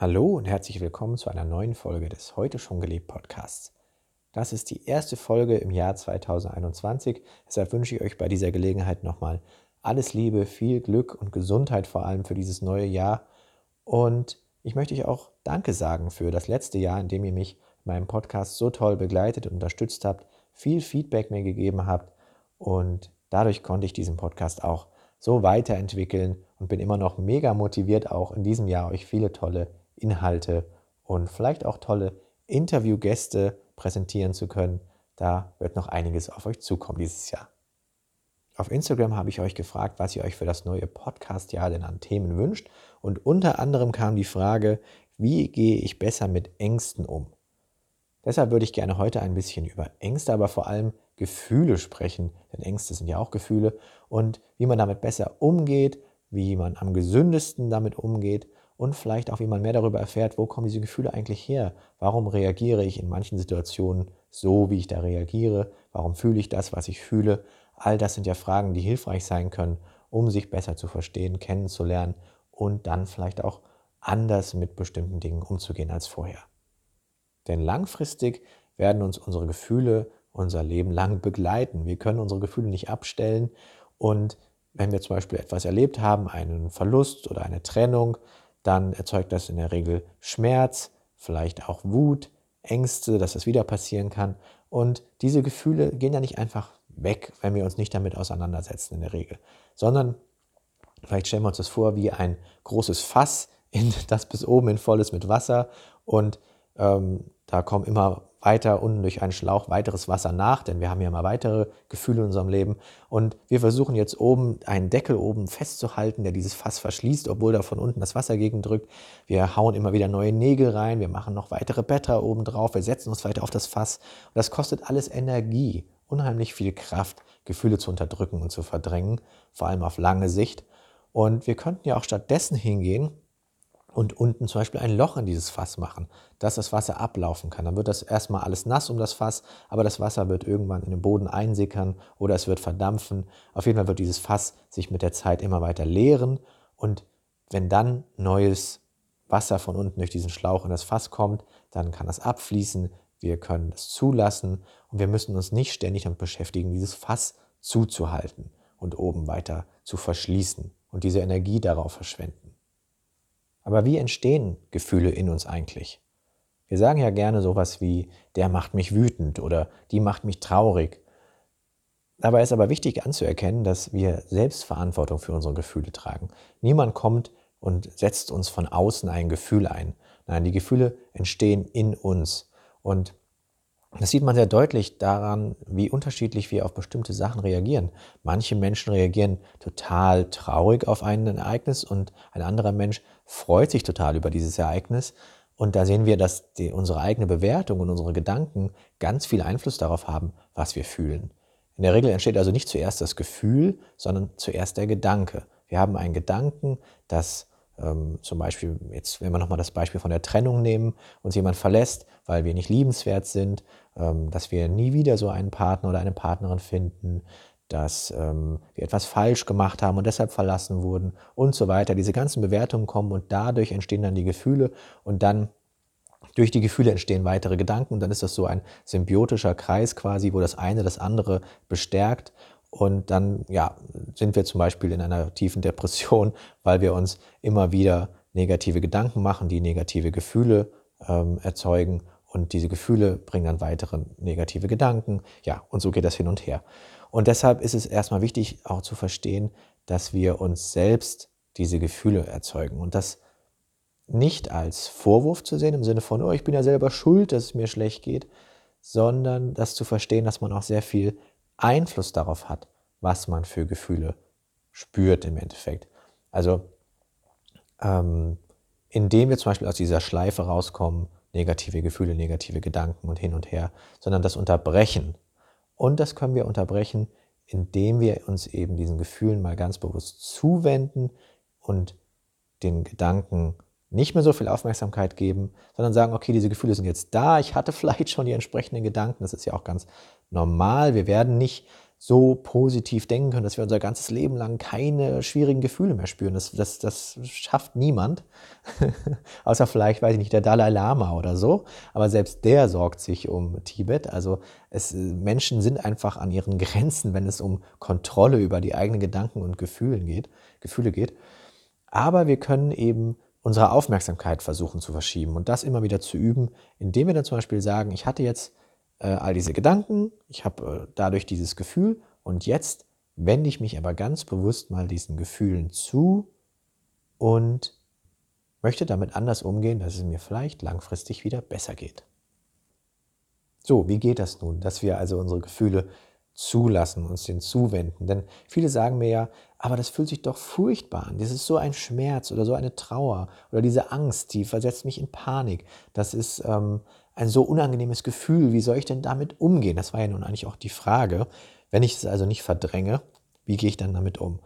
Hallo und herzlich willkommen zu einer neuen Folge des Heute schon gelebt Podcasts. Das ist die erste Folge im Jahr 2021. Deshalb wünsche ich euch bei dieser Gelegenheit nochmal alles Liebe, viel Glück und Gesundheit vor allem für dieses neue Jahr. Und ich möchte euch auch Danke sagen für das letzte Jahr, in dem ihr mich in meinem Podcast so toll begleitet und unterstützt habt, viel Feedback mir gegeben habt und dadurch konnte ich diesen Podcast auch so weiterentwickeln und bin immer noch mega motiviert, auch in diesem Jahr euch viele tolle Inhalte und vielleicht auch tolle Interviewgäste präsentieren zu können. Da wird noch einiges auf euch zukommen dieses Jahr. Auf Instagram habe ich euch gefragt, was ihr euch für das neue Podcast-Jahr denn an Themen wünscht. Und unter anderem kam die Frage, wie gehe ich besser mit Ängsten um? Deshalb würde ich gerne heute ein bisschen über Ängste, aber vor allem Gefühle sprechen, denn Ängste sind ja auch Gefühle und wie man damit besser umgeht, wie man am gesündesten damit umgeht und vielleicht auch, wie man mehr darüber erfährt, wo kommen diese Gefühle eigentlich her? Warum reagiere ich in manchen Situationen so, wie ich da reagiere? Warum fühle ich das, was ich fühle? All das sind ja Fragen, die hilfreich sein können, um sich besser zu verstehen, kennenzulernen und dann vielleicht auch anders mit bestimmten Dingen umzugehen als vorher. Denn langfristig werden uns unsere Gefühle unser Leben lang begleiten. Wir können unsere Gefühle nicht abstellen und wenn wir zum Beispiel etwas erlebt haben, einen Verlust oder eine Trennung, dann erzeugt das in der Regel Schmerz, vielleicht auch Wut, Ängste, dass das wieder passieren kann. Und diese Gefühle gehen ja nicht einfach weg, wenn wir uns nicht damit auseinandersetzen in der Regel, sondern vielleicht stellen wir uns das vor wie ein großes Fass, in das bis oben hin voll ist mit Wasser und ähm, da kommen immer weiter unten durch einen Schlauch weiteres Wasser nach, denn wir haben ja mal weitere Gefühle in unserem Leben. Und wir versuchen jetzt oben einen Deckel oben festzuhalten, der dieses Fass verschließt, obwohl da von unten das Wasser gegendrückt. Wir hauen immer wieder neue Nägel rein, wir machen noch weitere Blätter oben drauf, wir setzen uns weiter auf das Fass. Und das kostet alles Energie, unheimlich viel Kraft, Gefühle zu unterdrücken und zu verdrängen, vor allem auf lange Sicht. Und wir könnten ja auch stattdessen hingehen und unten zum Beispiel ein Loch in dieses Fass machen, dass das Wasser ablaufen kann. Dann wird das erstmal alles nass um das Fass, aber das Wasser wird irgendwann in den Boden einsickern oder es wird verdampfen. Auf jeden Fall wird dieses Fass sich mit der Zeit immer weiter leeren und wenn dann neues Wasser von unten durch diesen Schlauch in das Fass kommt, dann kann das abfließen, wir können es zulassen und wir müssen uns nicht ständig damit beschäftigen, dieses Fass zuzuhalten und oben weiter zu verschließen und diese Energie darauf verschwenden. Aber wie entstehen Gefühle in uns eigentlich? Wir sagen ja gerne sowas wie, der macht mich wütend oder die macht mich traurig. Dabei ist aber wichtig anzuerkennen, dass wir Selbstverantwortung für unsere Gefühle tragen. Niemand kommt und setzt uns von außen ein Gefühl ein. Nein, die Gefühle entstehen in uns. Und das sieht man sehr deutlich daran, wie unterschiedlich wir auf bestimmte Sachen reagieren. Manche Menschen reagieren total traurig auf ein Ereignis und ein anderer Mensch freut sich total über dieses Ereignis. Und da sehen wir, dass die, unsere eigene Bewertung und unsere Gedanken ganz viel Einfluss darauf haben, was wir fühlen. In der Regel entsteht also nicht zuerst das Gefühl, sondern zuerst der Gedanke. Wir haben einen Gedanken, dass ähm, zum Beispiel, jetzt, wenn wir nochmal das Beispiel von der Trennung nehmen, uns jemand verlässt, weil wir nicht liebenswert sind, ähm, dass wir nie wieder so einen Partner oder eine Partnerin finden, dass ähm, wir etwas falsch gemacht haben und deshalb verlassen wurden und so weiter. Diese ganzen Bewertungen kommen und dadurch entstehen dann die Gefühle und dann durch die Gefühle entstehen weitere Gedanken und dann ist das so ein symbiotischer Kreis quasi, wo das eine das andere bestärkt und dann ja, sind wir zum Beispiel in einer tiefen Depression, weil wir uns immer wieder negative Gedanken machen, die negative Gefühle ähm, erzeugen. Und diese Gefühle bringen dann weitere negative Gedanken. Ja, und so geht das hin und her. Und deshalb ist es erstmal wichtig, auch zu verstehen, dass wir uns selbst diese Gefühle erzeugen. Und das nicht als Vorwurf zu sehen, im Sinne von, oh, ich bin ja selber schuld, dass es mir schlecht geht, sondern das zu verstehen, dass man auch sehr viel Einfluss darauf hat, was man für Gefühle spürt im Endeffekt. Also ähm, indem wir zum Beispiel aus dieser Schleife rauskommen, negative Gefühle, negative Gedanken und hin und her, sondern das unterbrechen. Und das können wir unterbrechen, indem wir uns eben diesen Gefühlen mal ganz bewusst zuwenden und den Gedanken nicht mehr so viel Aufmerksamkeit geben, sondern sagen, okay, diese Gefühle sind jetzt da, ich hatte vielleicht schon die entsprechenden Gedanken, das ist ja auch ganz normal, wir werden nicht so positiv denken können, dass wir unser ganzes Leben lang keine schwierigen Gefühle mehr spüren. Das, das, das schafft niemand. Außer vielleicht, weiß ich nicht, der Dalai Lama oder so. Aber selbst der sorgt sich um Tibet. Also es, Menschen sind einfach an ihren Grenzen, wenn es um Kontrolle über die eigenen Gedanken und Gefühlen geht, Gefühle geht. Aber wir können eben unsere Aufmerksamkeit versuchen zu verschieben und das immer wieder zu üben, indem wir dann zum Beispiel sagen, ich hatte jetzt äh, all diese Gedanken, ich habe äh, dadurch dieses Gefühl und jetzt wende ich mich aber ganz bewusst mal diesen Gefühlen zu und möchte damit anders umgehen, dass es mir vielleicht langfristig wieder besser geht. So, wie geht das nun, dass wir also unsere Gefühle zulassen, uns den zuwenden? Denn viele sagen mir ja, aber das fühlt sich doch furchtbar an. Das ist so ein Schmerz oder so eine Trauer oder diese Angst, die versetzt mich in Panik. Das ist ähm, ein so unangenehmes Gefühl. Wie soll ich denn damit umgehen? Das war ja nun eigentlich auch die Frage. Wenn ich es also nicht verdränge, wie gehe ich dann damit um?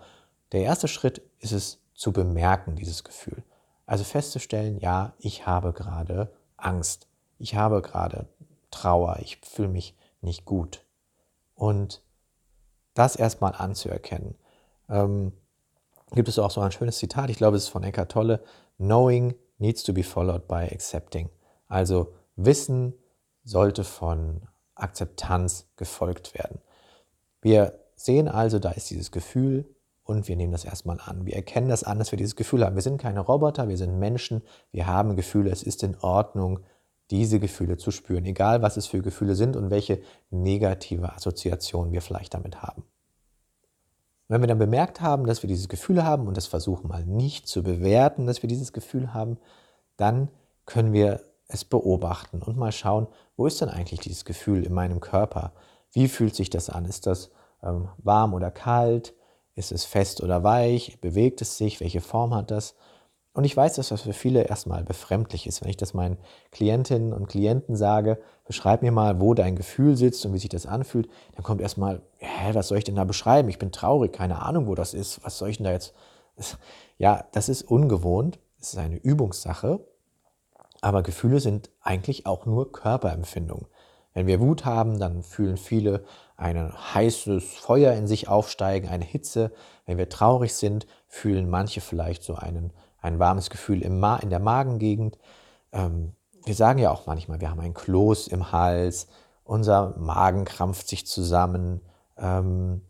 Der erste Schritt ist es zu bemerken, dieses Gefühl. Also festzustellen, ja, ich habe gerade Angst. Ich habe gerade Trauer. Ich fühle mich nicht gut. Und das erstmal anzuerkennen. Ähm, gibt es auch so ein schönes Zitat, ich glaube, es ist von Eckhart Tolle, Knowing needs to be followed by accepting. Also Wissen sollte von Akzeptanz gefolgt werden. Wir sehen also, da ist dieses Gefühl und wir nehmen das erstmal an. Wir erkennen das an, dass wir dieses Gefühl haben. Wir sind keine Roboter, wir sind Menschen, wir haben Gefühle. Es ist in Ordnung, diese Gefühle zu spüren, egal was es für Gefühle sind und welche negative Assoziation wir vielleicht damit haben. Wenn wir dann bemerkt haben, dass wir dieses Gefühl haben und das versuchen mal nicht zu bewerten, dass wir dieses Gefühl haben, dann können wir es beobachten und mal schauen, wo ist denn eigentlich dieses Gefühl in meinem Körper? Wie fühlt sich das an? Ist das ähm, warm oder kalt? Ist es fest oder weich? Bewegt es sich? Welche Form hat das? Und ich weiß, dass das für viele erstmal befremdlich ist. Wenn ich das meinen Klientinnen und Klienten sage, beschreib mir mal, wo dein Gefühl sitzt und wie sich das anfühlt, dann kommt erstmal, hä, was soll ich denn da beschreiben? Ich bin traurig, keine Ahnung, wo das ist. Was soll ich denn da jetzt? Ja, das ist ungewohnt. Es ist eine Übungssache. Aber Gefühle sind eigentlich auch nur Körperempfindungen. Wenn wir Wut haben, dann fühlen viele ein heißes Feuer in sich aufsteigen, eine Hitze. Wenn wir traurig sind, fühlen manche vielleicht so einen, ein warmes Gefühl im Ma in der Magengegend. Ähm, wir sagen ja auch manchmal, wir haben ein Kloß im Hals, unser Magen krampft sich zusammen. Ähm,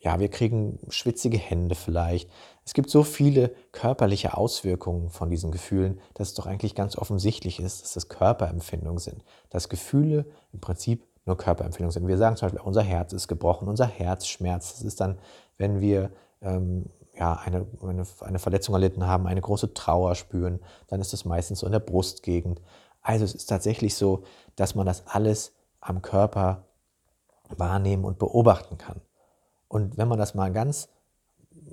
ja, wir kriegen schwitzige Hände vielleicht. Es gibt so viele körperliche Auswirkungen von diesen Gefühlen, dass es doch eigentlich ganz offensichtlich ist, dass das Körperempfindungen sind. Dass Gefühle im Prinzip nur Körperempfindungen sind. Wir sagen zum Beispiel, unser Herz ist gebrochen, unser Herz schmerzt. Das ist dann, wenn wir ähm, ja, eine, eine, eine Verletzung erlitten haben, eine große Trauer spüren, dann ist das meistens so in der Brustgegend. Also es ist tatsächlich so, dass man das alles am Körper wahrnehmen und beobachten kann. Und wenn man das mal ganz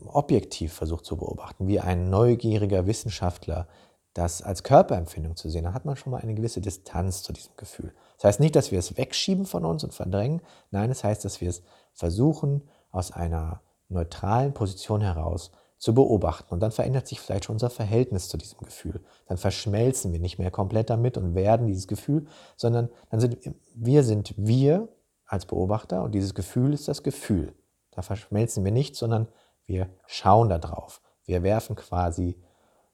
objektiv versucht zu beobachten, wie ein neugieriger Wissenschaftler das als Körperempfindung zu sehen, dann hat man schon mal eine gewisse Distanz zu diesem Gefühl. Das heißt nicht, dass wir es wegschieben von uns und verdrängen, nein, es das heißt, dass wir es versuchen, aus einer neutralen Position heraus zu beobachten. Und dann verändert sich vielleicht schon unser Verhältnis zu diesem Gefühl. Dann verschmelzen wir nicht mehr komplett damit und werden dieses Gefühl, sondern dann sind wir sind wir als Beobachter und dieses Gefühl ist das Gefühl. Da verschmelzen wir nicht, sondern wir schauen da drauf. Wir werfen quasi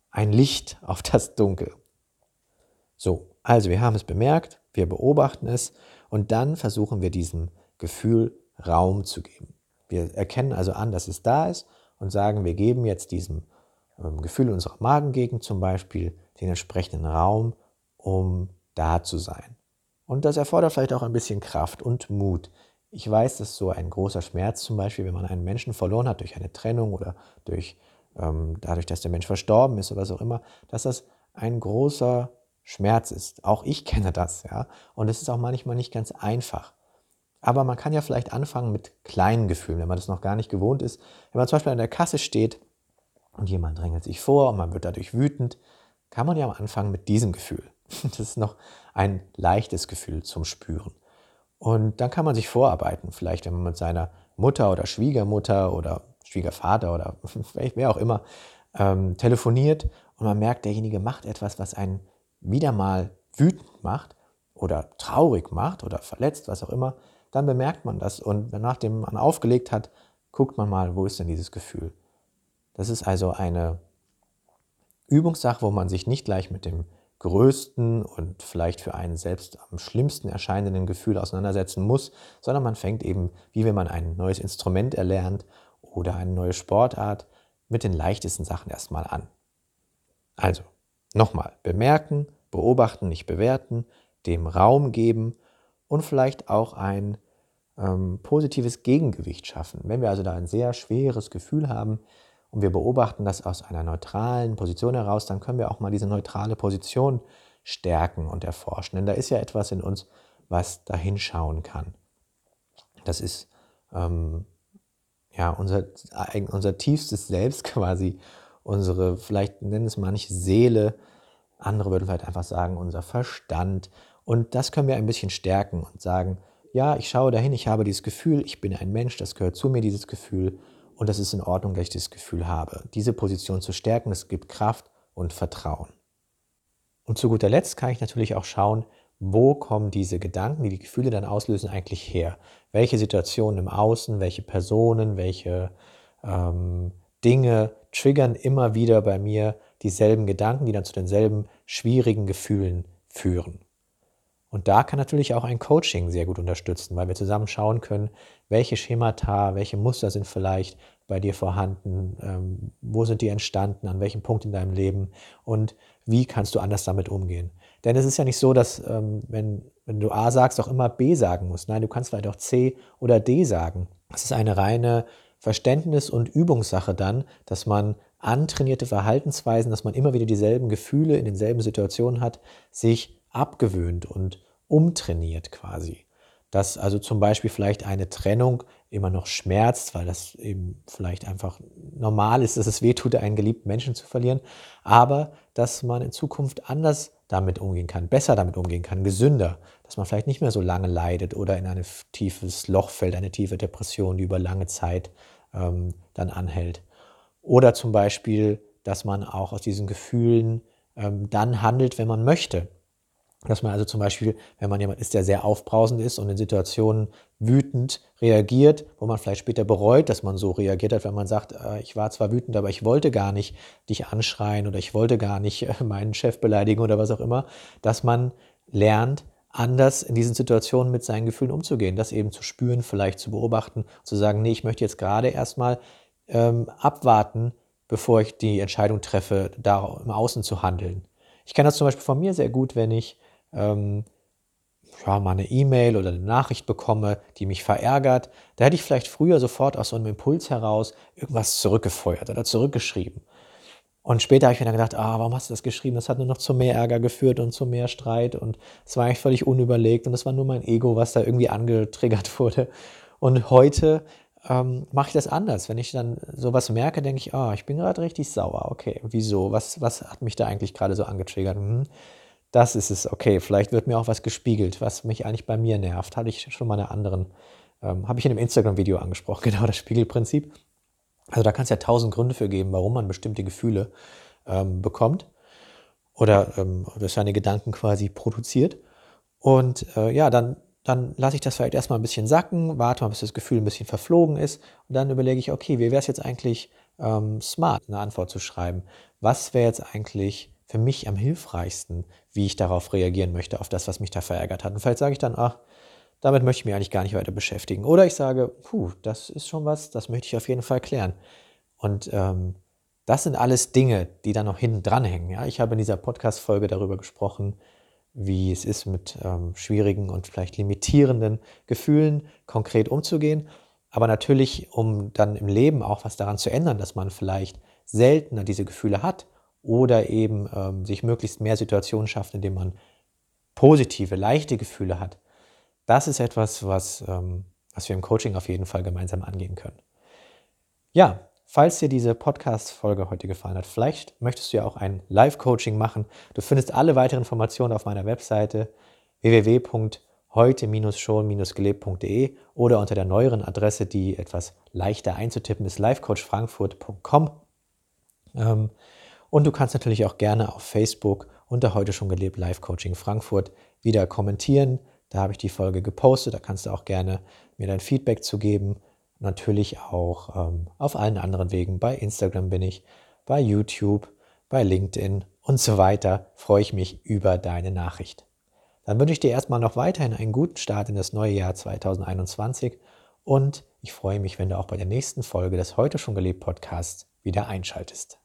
ein Licht auf das Dunkel. So, also wir haben es bemerkt, wir beobachten es und dann versuchen wir diesem Gefühl Raum zu geben. Wir erkennen also an, dass es da ist und sagen, wir geben jetzt diesem ähm, Gefühl unserer Magengegend zum Beispiel den entsprechenden Raum, um da zu sein. Und das erfordert vielleicht auch ein bisschen Kraft und Mut, ich weiß, dass so ein großer Schmerz zum Beispiel, wenn man einen Menschen verloren hat durch eine Trennung oder durch, ähm, dadurch, dass der Mensch verstorben ist oder was auch immer, dass das ein großer Schmerz ist. Auch ich kenne das, ja. Und es ist auch manchmal nicht ganz einfach. Aber man kann ja vielleicht anfangen mit kleinen Gefühlen, wenn man das noch gar nicht gewohnt ist. Wenn man zum Beispiel an der Kasse steht und jemand drängelt sich vor und man wird dadurch wütend, kann man ja am Anfang mit diesem Gefühl. Das ist noch ein leichtes Gefühl zum Spüren. Und dann kann man sich vorarbeiten, vielleicht wenn man mit seiner Mutter oder Schwiegermutter oder Schwiegervater oder wer auch immer ähm, telefoniert und man merkt, derjenige macht etwas, was einen wieder mal wütend macht oder traurig macht oder verletzt, was auch immer, dann bemerkt man das und nachdem man aufgelegt hat, guckt man mal, wo ist denn dieses Gefühl. Das ist also eine Übungssache, wo man sich nicht gleich mit dem größten und vielleicht für einen selbst am schlimmsten erscheinenden Gefühl auseinandersetzen muss, sondern man fängt eben, wie wenn man ein neues Instrument erlernt oder eine neue Sportart, mit den leichtesten Sachen erstmal an. Also, nochmal, bemerken, beobachten, nicht bewerten, dem Raum geben und vielleicht auch ein ähm, positives Gegengewicht schaffen. Wenn wir also da ein sehr schweres Gefühl haben, und wir beobachten das aus einer neutralen Position heraus, dann können wir auch mal diese neutrale Position stärken und erforschen. Denn da ist ja etwas in uns, was da hinschauen kann. Das ist ähm, ja, unser, unser tiefstes Selbst quasi, unsere, vielleicht nennen es manche Seele, andere würden vielleicht einfach sagen, unser Verstand. Und das können wir ein bisschen stärken und sagen, ja, ich schaue dahin, ich habe dieses Gefühl, ich bin ein Mensch, das gehört zu mir, dieses Gefühl und das ist in Ordnung, dass ich das Gefühl habe. Diese Position zu stärken, das gibt Kraft und Vertrauen. Und zu guter Letzt kann ich natürlich auch schauen, wo kommen diese Gedanken, die die Gefühle dann auslösen, eigentlich her? Welche Situationen im Außen, welche Personen, welche ähm, Dinge triggern immer wieder bei mir dieselben Gedanken, die dann zu denselben schwierigen Gefühlen führen? Und da kann natürlich auch ein Coaching sehr gut unterstützen, weil wir zusammen schauen können, welche Schemata, welche Muster sind vielleicht bei dir vorhanden, ähm, wo sind die entstanden, an welchem Punkt in deinem Leben und wie kannst du anders damit umgehen. Denn es ist ja nicht so, dass ähm, wenn, wenn du A sagst, auch immer B sagen musst. Nein, du kannst vielleicht auch C oder D sagen. Es ist eine reine Verständnis- und Übungssache dann, dass man antrainierte Verhaltensweisen, dass man immer wieder dieselben Gefühle in denselben Situationen hat, sich abgewöhnt und umtrainiert quasi. Dass also zum Beispiel vielleicht eine Trennung immer noch schmerzt, weil das eben vielleicht einfach normal ist, dass es wehtut, einen geliebten Menschen zu verlieren, aber dass man in Zukunft anders damit umgehen kann, besser damit umgehen kann, gesünder, dass man vielleicht nicht mehr so lange leidet oder in ein tiefes Loch fällt, eine tiefe Depression, die über lange Zeit ähm, dann anhält. Oder zum Beispiel, dass man auch aus diesen Gefühlen ähm, dann handelt, wenn man möchte. Dass man also zum Beispiel, wenn man jemand ist, der sehr aufbrausend ist und in Situationen wütend reagiert, wo man vielleicht später bereut, dass man so reagiert hat, wenn man sagt, äh, ich war zwar wütend, aber ich wollte gar nicht dich anschreien oder ich wollte gar nicht äh, meinen Chef beleidigen oder was auch immer, dass man lernt, anders in diesen Situationen mit seinen Gefühlen umzugehen, das eben zu spüren, vielleicht zu beobachten, zu sagen, nee, ich möchte jetzt gerade erstmal ähm, abwarten, bevor ich die Entscheidung treffe, da im Außen zu handeln. Ich kenne das zum Beispiel von mir sehr gut, wenn ich ähm, ja, mal eine E-Mail oder eine Nachricht bekomme, die mich verärgert, da hätte ich vielleicht früher sofort aus so einem Impuls heraus irgendwas zurückgefeuert oder zurückgeschrieben. Und später habe ich mir dann gedacht, ah, warum hast du das geschrieben? Das hat nur noch zu mehr Ärger geführt und zu mehr Streit und es war eigentlich völlig unüberlegt und es war nur mein Ego, was da irgendwie angetriggert wurde. Und heute ähm, mache ich das anders. Wenn ich dann sowas merke, denke ich, ah, ich bin gerade richtig sauer. Okay, wieso? Was, was hat mich da eigentlich gerade so angetriggert? Hm das ist es, okay, vielleicht wird mir auch was gespiegelt, was mich eigentlich bei mir nervt. Hatte ich schon mal eine anderen, ähm, habe ich in einem Instagram-Video angesprochen, genau das Spiegelprinzip. Also da kann es ja tausend Gründe für geben, warum man bestimmte Gefühle ähm, bekommt oder ähm, durch seine Gedanken quasi produziert. Und äh, ja, dann, dann lasse ich das vielleicht erstmal ein bisschen sacken, warte mal, bis das Gefühl ein bisschen verflogen ist und dann überlege ich, okay, wie wäre es jetzt eigentlich ähm, smart, eine Antwort zu schreiben? Was wäre jetzt eigentlich für mich am hilfreichsten, wie ich darauf reagieren möchte, auf das, was mich da verärgert hat. Und vielleicht sage ich dann, ach, damit möchte ich mich eigentlich gar nicht weiter beschäftigen. Oder ich sage, puh, das ist schon was, das möchte ich auf jeden Fall klären. Und ähm, das sind alles Dinge, die da noch hinten dranhängen. Ja? Ich habe in dieser Podcast-Folge darüber gesprochen, wie es ist, mit ähm, schwierigen und vielleicht limitierenden Gefühlen konkret umzugehen. Aber natürlich, um dann im Leben auch was daran zu ändern, dass man vielleicht seltener diese Gefühle hat oder eben ähm, sich möglichst mehr Situationen schafft, denen man positive, leichte Gefühle hat. Das ist etwas, was, ähm, was wir im Coaching auf jeden Fall gemeinsam angehen können. Ja, falls dir diese Podcast-Folge heute gefallen hat, vielleicht möchtest du ja auch ein Live-Coaching machen. Du findest alle weiteren Informationen auf meiner Webseite www.heute-schon-gelebt.de oder unter der neueren Adresse, die etwas leichter einzutippen ist, livecoachfrankfurt.com. Ähm, und du kannst natürlich auch gerne auf Facebook unter heute schon gelebt Live Coaching Frankfurt wieder kommentieren, Da habe ich die Folge gepostet. Da kannst du auch gerne mir dein Feedback zu geben. Natürlich auch ähm, auf allen anderen Wegen. Bei Instagram bin ich, bei YouTube, bei LinkedIn und so weiter. Freue ich mich über deine Nachricht. Dann wünsche ich dir erstmal noch weiterhin einen guten Start in das neue Jahr 2021 und ich freue mich, wenn du auch bei der nächsten Folge des Heute schon gelebt Podcasts wieder einschaltest.